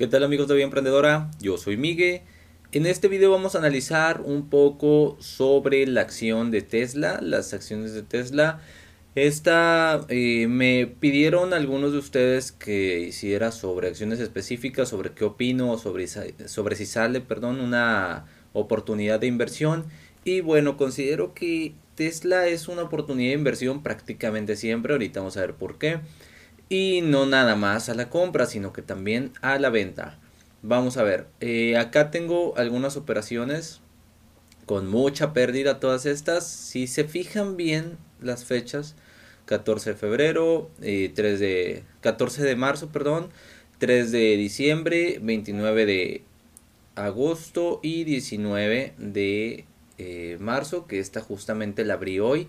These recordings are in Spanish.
¿Qué tal amigos de Vida Emprendedora? Yo soy Miguel. En este video vamos a analizar un poco sobre la acción de Tesla, las acciones de Tesla. Esta eh, me pidieron algunos de ustedes que hiciera sobre acciones específicas, sobre qué opino, sobre, sobre si sale, perdón, una oportunidad de inversión. Y bueno, considero que Tesla es una oportunidad de inversión prácticamente siempre. Ahorita vamos a ver por qué y no nada más a la compra, sino que también a la venta. Vamos a ver, eh, acá tengo algunas operaciones con mucha pérdida todas estas. Si se fijan bien las fechas, 14 de febrero, 3 eh, de 14 de marzo, perdón, 3 de diciembre, 29 de agosto y 19 de eh, marzo, que esta justamente la abrí hoy.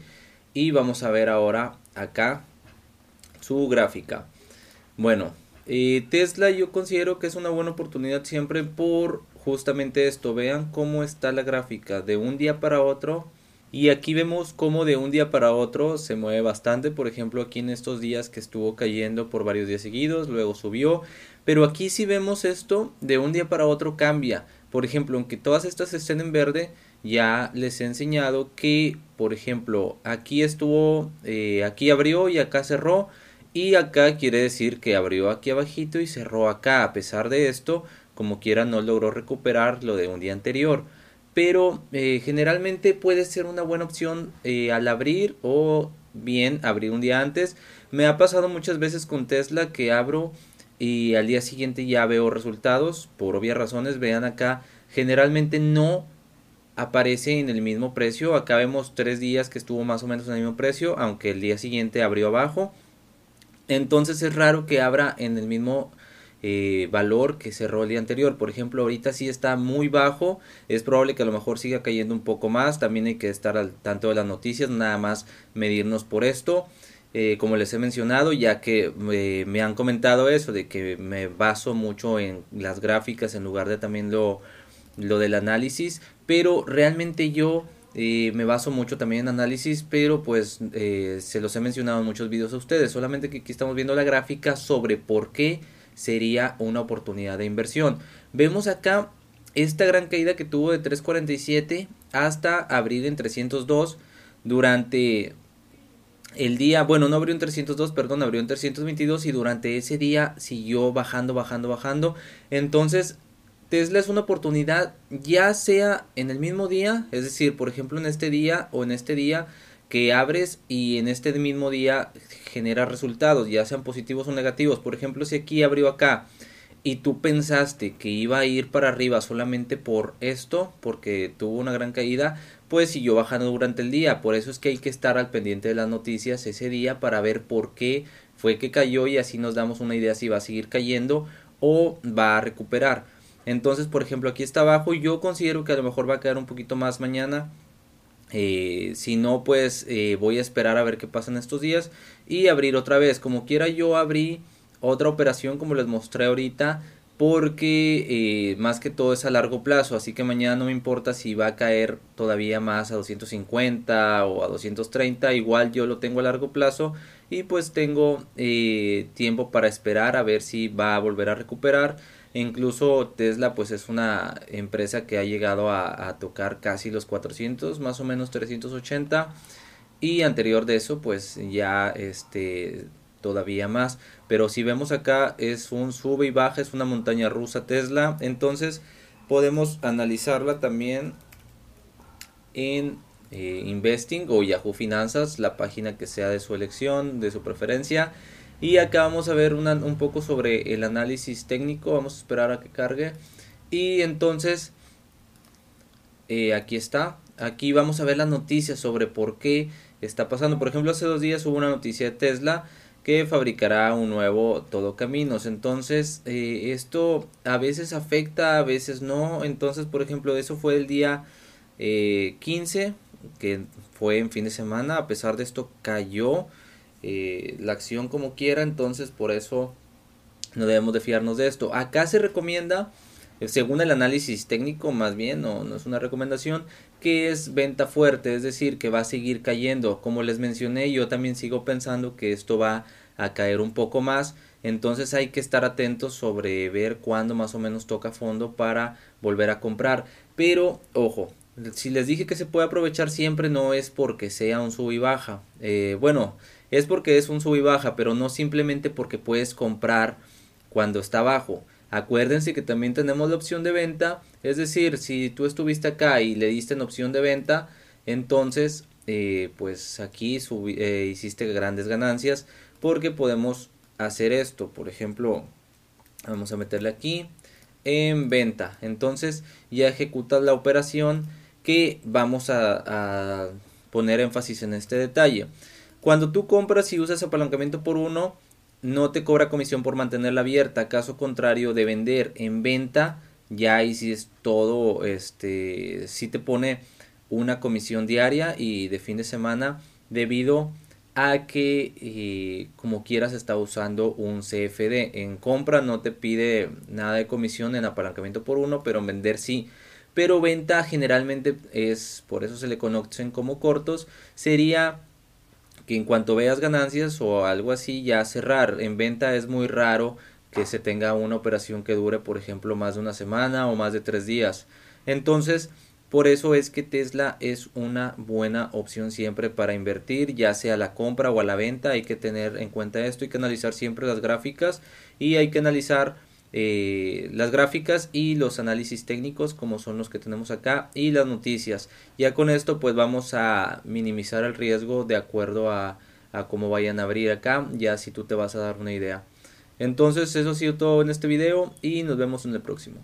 Y vamos a ver ahora acá su gráfica. Bueno, Tesla yo considero que es una buena oportunidad siempre por justamente esto. Vean cómo está la gráfica de un día para otro. Y aquí vemos cómo de un día para otro se mueve bastante. Por ejemplo, aquí en estos días que estuvo cayendo por varios días seguidos, luego subió. Pero aquí si vemos esto, de un día para otro cambia. Por ejemplo, aunque todas estas estén en verde, ya les he enseñado que, por ejemplo, aquí estuvo, eh, aquí abrió y acá cerró y acá quiere decir que abrió aquí abajito y cerró acá. A pesar de esto, como quiera no logró recuperar lo de un día anterior. Pero eh, generalmente puede ser una buena opción eh, al abrir o bien abrir un día antes. Me ha pasado muchas veces con Tesla que abro y al día siguiente ya veo resultados. Por obvias razones, vean acá, generalmente no aparece en el mismo precio. Acá vemos tres días que estuvo más o menos en el mismo precio, aunque el día siguiente abrió abajo. Entonces es raro que abra en el mismo eh, valor que cerró el día anterior. Por ejemplo, ahorita sí está muy bajo. Es probable que a lo mejor siga cayendo un poco más. También hay que estar al tanto de las noticias, nada más medirnos por esto. Eh, como les he mencionado, ya que eh, me han comentado eso, de que me baso mucho en las gráficas en lugar de también lo, lo del análisis. Pero realmente yo me baso mucho también en análisis, pero pues eh, se los he mencionado en muchos videos a ustedes. Solamente que aquí estamos viendo la gráfica sobre por qué sería una oportunidad de inversión. Vemos acá esta gran caída que tuvo de 347 hasta abrir en 302 durante el día, bueno, no abrió en 302, perdón, abrió en 322 y durante ese día siguió bajando, bajando, bajando. Entonces, Tesla es una oportunidad ya sea en el mismo día, es decir, por ejemplo en este día o en este día que abres y en este mismo día genera resultados, ya sean positivos o negativos. Por ejemplo, si aquí abrió acá y tú pensaste que iba a ir para arriba solamente por esto, porque tuvo una gran caída, pues siguió bajando durante el día. Por eso es que hay que estar al pendiente de las noticias ese día para ver por qué fue que cayó y así nos damos una idea si va a seguir cayendo o va a recuperar. Entonces, por ejemplo, aquí está abajo. Yo considero que a lo mejor va a quedar un poquito más mañana. Eh, si no, pues eh, voy a esperar a ver qué pasa en estos días y abrir otra vez. Como quiera, yo abrí otra operación como les mostré ahorita porque eh, más que todo es a largo plazo, así que mañana no me importa si va a caer todavía más a 250 o a 230, igual yo lo tengo a largo plazo y pues tengo tiempo para esperar a ver si va a volver a recuperar Incluso Tesla pues es una empresa que ha llegado a, tocar casi los 400, más o menos 380 y anterior de eso pues ya este todavía más. Pero si vemos acá es un sube y baja, es una montaña rusa Tesla. Entonces podemos analizarla también en eh, Investing o Yahoo Finanzas, la página que sea de su elección, de su preferencia. Y acá vamos a ver un poco sobre el análisis técnico. Vamos a esperar a que cargue. Y entonces, eh, aquí está. Aquí vamos a ver las noticias sobre por qué está pasando. Por ejemplo, hace dos días hubo una noticia de Tesla que fabricará un nuevo todo caminos. Entonces, eh, esto a veces afecta, a veces no. Entonces, por ejemplo, eso fue el día 15, eh, que fue en fin de semana. A pesar de esto, cayó eh, la acción como quiera, entonces por eso no debemos de fiarnos de esto. Acá se recomienda, eh, según el análisis técnico más bien, no, no es una recomendación, que es venta fuerte, es decir, que va a seguir cayendo. Como les mencioné, yo también sigo pensando que esto va a caer un poco más Entonces hay que estar atentos sobre ver cuándo más o menos toca fondo para volver a comprar. Pero ojo, si les dije que se puede aprovechar siempre no es porque sea un sub y baja. Eh, bueno, es porque es un sub y baja, pero no simplemente porque puedes comprar cuando está bajo. Acuérdense que también tenemos la opción de venta, es decir, si tú estuviste acá y le diste en opción de venta, entonces eh, pues aquí eh, hiciste grandes ganancias porque podemos hacer esto. Por ejemplo, vamos a meterle aquí en venta. Entonces ya ejecutas la operación que vamos a, poner énfasis en este detalle. Cuando tú compras y usas apalancamiento por uno, no te cobra comisión por mantenerla abierta. Caso contrario de vender en venta, ya ahí sí es todo, este, sí te pone una comisión diaria y de fin de semana debido a que eh, como quieras está usando un CFD. En compra no te pide nada de comisión en apalancamiento por uno, pero en vender sí. Pero venta generalmente es, por eso se le conocen como cortos, sería que en cuanto veas ganancias o algo así ya cerrar. En venta es muy raro que se tenga una operación que dure, por ejemplo, más de una semana o más de tres días. Entonces, por eso es que Tesla es una buena opción siempre para invertir, ya sea a la compra o a la venta. Hay que tener en cuenta esto, hay que analizar siempre las gráficas y hay que analizar eh, las gráficas y los análisis técnicos como son los que tenemos acá y las noticias. Ya con esto pues vamos a minimizar el riesgo de acuerdo a, a cómo vayan a abrir acá, ya si tú te vas a dar una idea. Entonces eso ha sido todo en este video y nos vemos en el próximo.